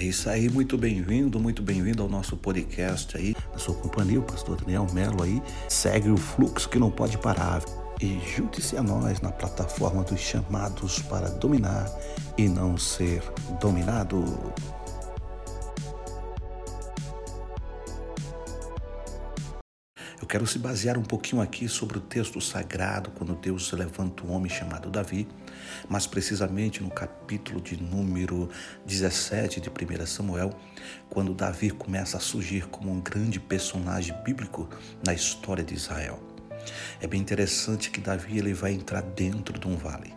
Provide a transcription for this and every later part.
É isso aí, muito bem-vindo, muito bem-vindo ao nosso podcast aí. Na sua companhia, o pastor Daniel Melo aí, segue o fluxo que não pode parar. E junte-se a nós na plataforma dos chamados para dominar e não ser dominado. Eu quero se basear um pouquinho aqui sobre o texto sagrado, quando Deus levanta um homem chamado Davi, mas precisamente no capítulo de número 17 de 1 Samuel, quando Davi começa a surgir como um grande personagem bíblico na história de Israel. É bem interessante que Davi ele vai entrar dentro de um vale.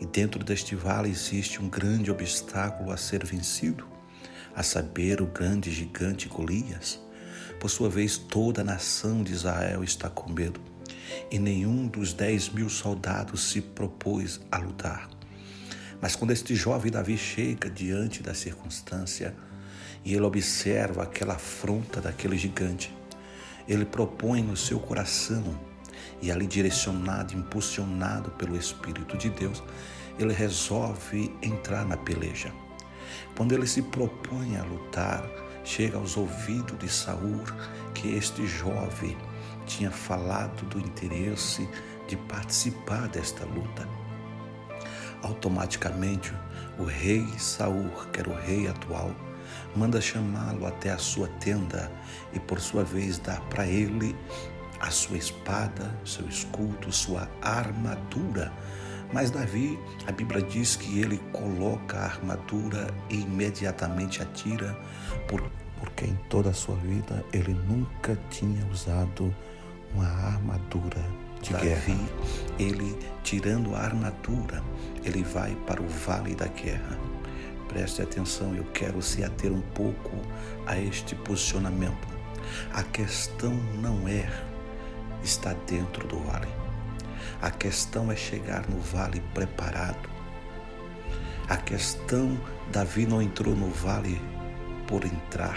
E dentro deste vale existe um grande obstáculo a ser vencido, a saber, o grande gigante Golias. Por sua vez, toda a nação de Israel está com medo e nenhum dos dez mil soldados se propôs a lutar. Mas quando este jovem Davi chega diante da circunstância e ele observa aquela afronta daquele gigante, ele propõe no seu coração e ali direcionado, impulsionado pelo Espírito de Deus, ele resolve entrar na peleja. Quando ele se propõe a lutar, chega aos ouvidos de Saul que este jovem tinha falado do interesse de participar desta luta. Automaticamente, o rei Saul, que era o rei atual, manda chamá-lo até a sua tenda e, por sua vez, dá para ele a sua espada, seu escudo, sua armadura. Mas Davi, a Bíblia diz que ele coloca a armadura e imediatamente atira, porque em toda a sua vida ele nunca tinha usado uma armadura de Davi, guerra. Ele, tirando a armadura, ele vai para o vale da guerra. Preste atenção, eu quero se ater um pouco a este posicionamento. A questão não é estar dentro do vale. A questão é chegar no vale preparado. A questão, Davi não entrou no vale por entrar.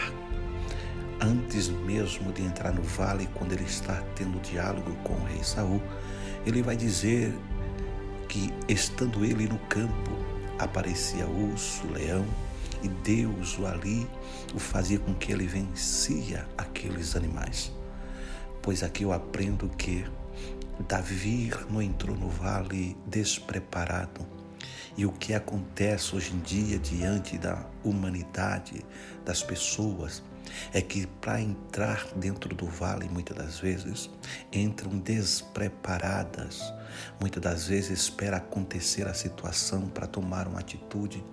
Antes mesmo de entrar no vale, quando ele está tendo diálogo com o rei Saul, ele vai dizer que estando ele no campo, aparecia urso, leão, e Deus o ali o fazia com que ele vencia aqueles animais pois aqui eu aprendo que Davi não entrou no vale despreparado. E o que acontece hoje em dia diante da humanidade, das pessoas, é que para entrar dentro do vale, muitas das vezes, entram despreparadas. Muitas das vezes espera acontecer a situação para tomar uma atitude,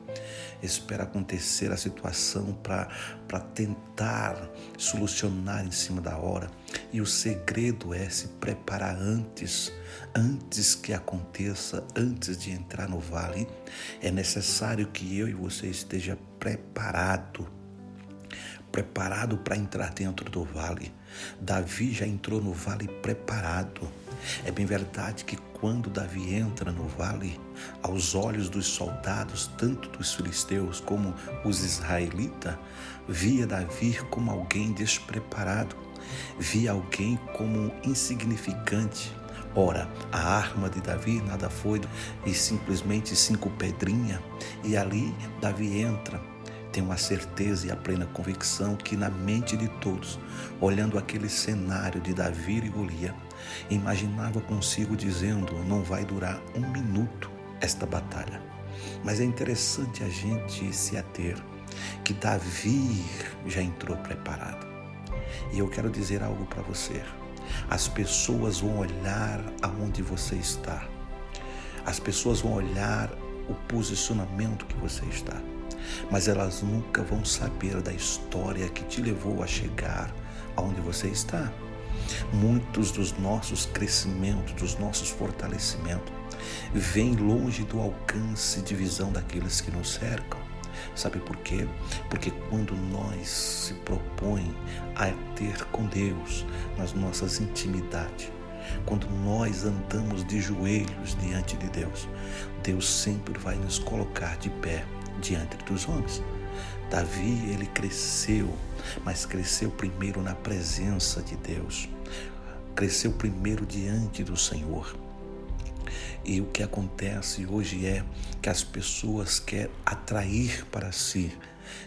espera acontecer a situação para tentar solucionar em cima da hora. E o segredo é se preparar antes, antes que aconteça, antes de entrar no vale. É necessário que eu e você esteja preparado preparado para entrar dentro do vale. Davi já entrou no vale preparado. É bem verdade que quando Davi entra no vale, aos olhos dos soldados, tanto dos filisteus como os israelitas, via Davi como alguém despreparado, via alguém como insignificante. Ora, a arma de Davi nada foi e simplesmente cinco pedrinhas, e ali Davi entra tenho a certeza e a plena convicção que na mente de todos, olhando aquele cenário de Davi e Golias, imaginava consigo dizendo: não vai durar um minuto esta batalha. Mas é interessante a gente se ater que Davi já entrou preparado. E eu quero dizer algo para você. As pessoas vão olhar aonde você está. As pessoas vão olhar o posicionamento que você está mas elas nunca vão saber da história que te levou a chegar aonde você está. Muitos dos nossos crescimentos, dos nossos fortalecimentos, vêm longe do alcance de visão daqueles que nos cercam. Sabe por quê? Porque quando nós se propõe a ter com Deus nas nossas intimidades, quando nós andamos de joelhos diante de Deus, Deus sempre vai nos colocar de pé diante dos homens. Davi, ele cresceu, mas cresceu primeiro na presença de Deus. Cresceu primeiro diante do Senhor. E o que acontece hoje é que as pessoas querem atrair para si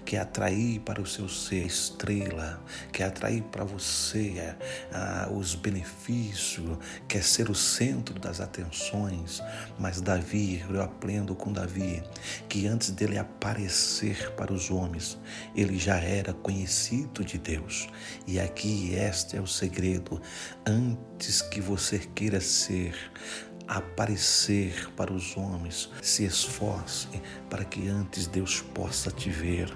quer atrair para o seu ser estrela, quer atrair para você ah, os benefícios, quer ser o centro das atenções. Mas Davi, eu aprendo com Davi, que antes dele aparecer para os homens, ele já era conhecido de Deus. E aqui este é o segredo. Antes que você queira ser aparecer para os homens. Se esforce para que antes Deus possa te ver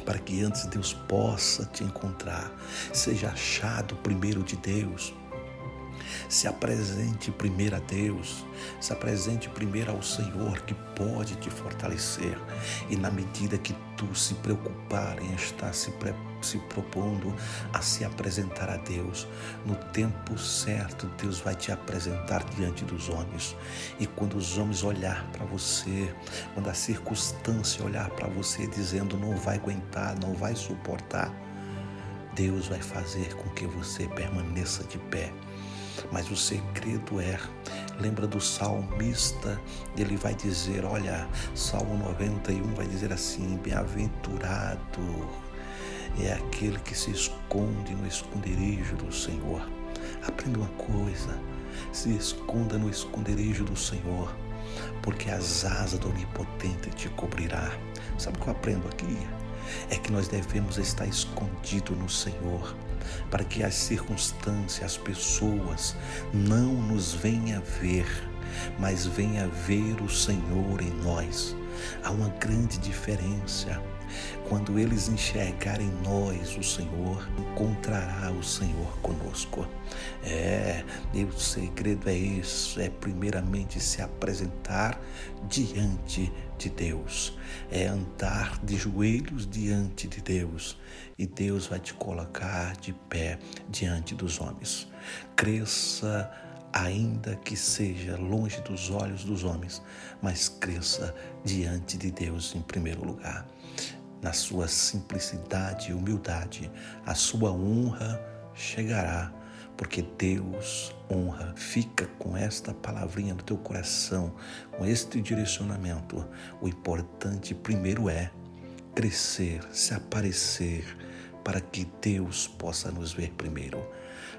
para que antes Deus possa te encontrar, seja achado primeiro de Deus. Se apresente primeiro a Deus, se apresente primeiro ao Senhor que pode te fortalecer. E na medida que tu se preocupar em estar se, se propondo a se apresentar a Deus, no tempo certo Deus vai te apresentar diante dos homens. E quando os homens olhar para você, quando a circunstância olhar para você dizendo não vai aguentar, não vai suportar, Deus vai fazer com que você permaneça de pé mas o segredo é, lembra do salmista, ele vai dizer, olha, Salmo 91 vai dizer assim: bem-aventurado é aquele que se esconde no esconderijo do Senhor. Aprenda uma coisa, se esconda no esconderijo do Senhor, porque as asas do Onipotente te cobrirá. Sabe o que eu aprendo aqui? É que nós devemos estar escondido no Senhor para que as circunstâncias, as pessoas não nos venham ver, mas venha ver o Senhor em nós. Há uma grande diferença. Quando eles enxergarem em nós o Senhor, encontrará o Senhor conosco. É, e o segredo é isso: é primeiramente se apresentar diante de Deus, é andar de joelhos diante de Deus, e Deus vai te colocar de pé diante dos homens. Cresça ainda que seja longe dos olhos dos homens, mas cresça diante de Deus em primeiro lugar. Na sua simplicidade e humildade, a sua honra chegará, porque Deus honra. Fica com esta palavrinha no teu coração, com este direcionamento. O importante primeiro é crescer, se aparecer, para que Deus possa nos ver primeiro.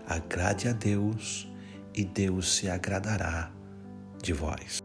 Agrade a Deus e Deus se agradará de vós.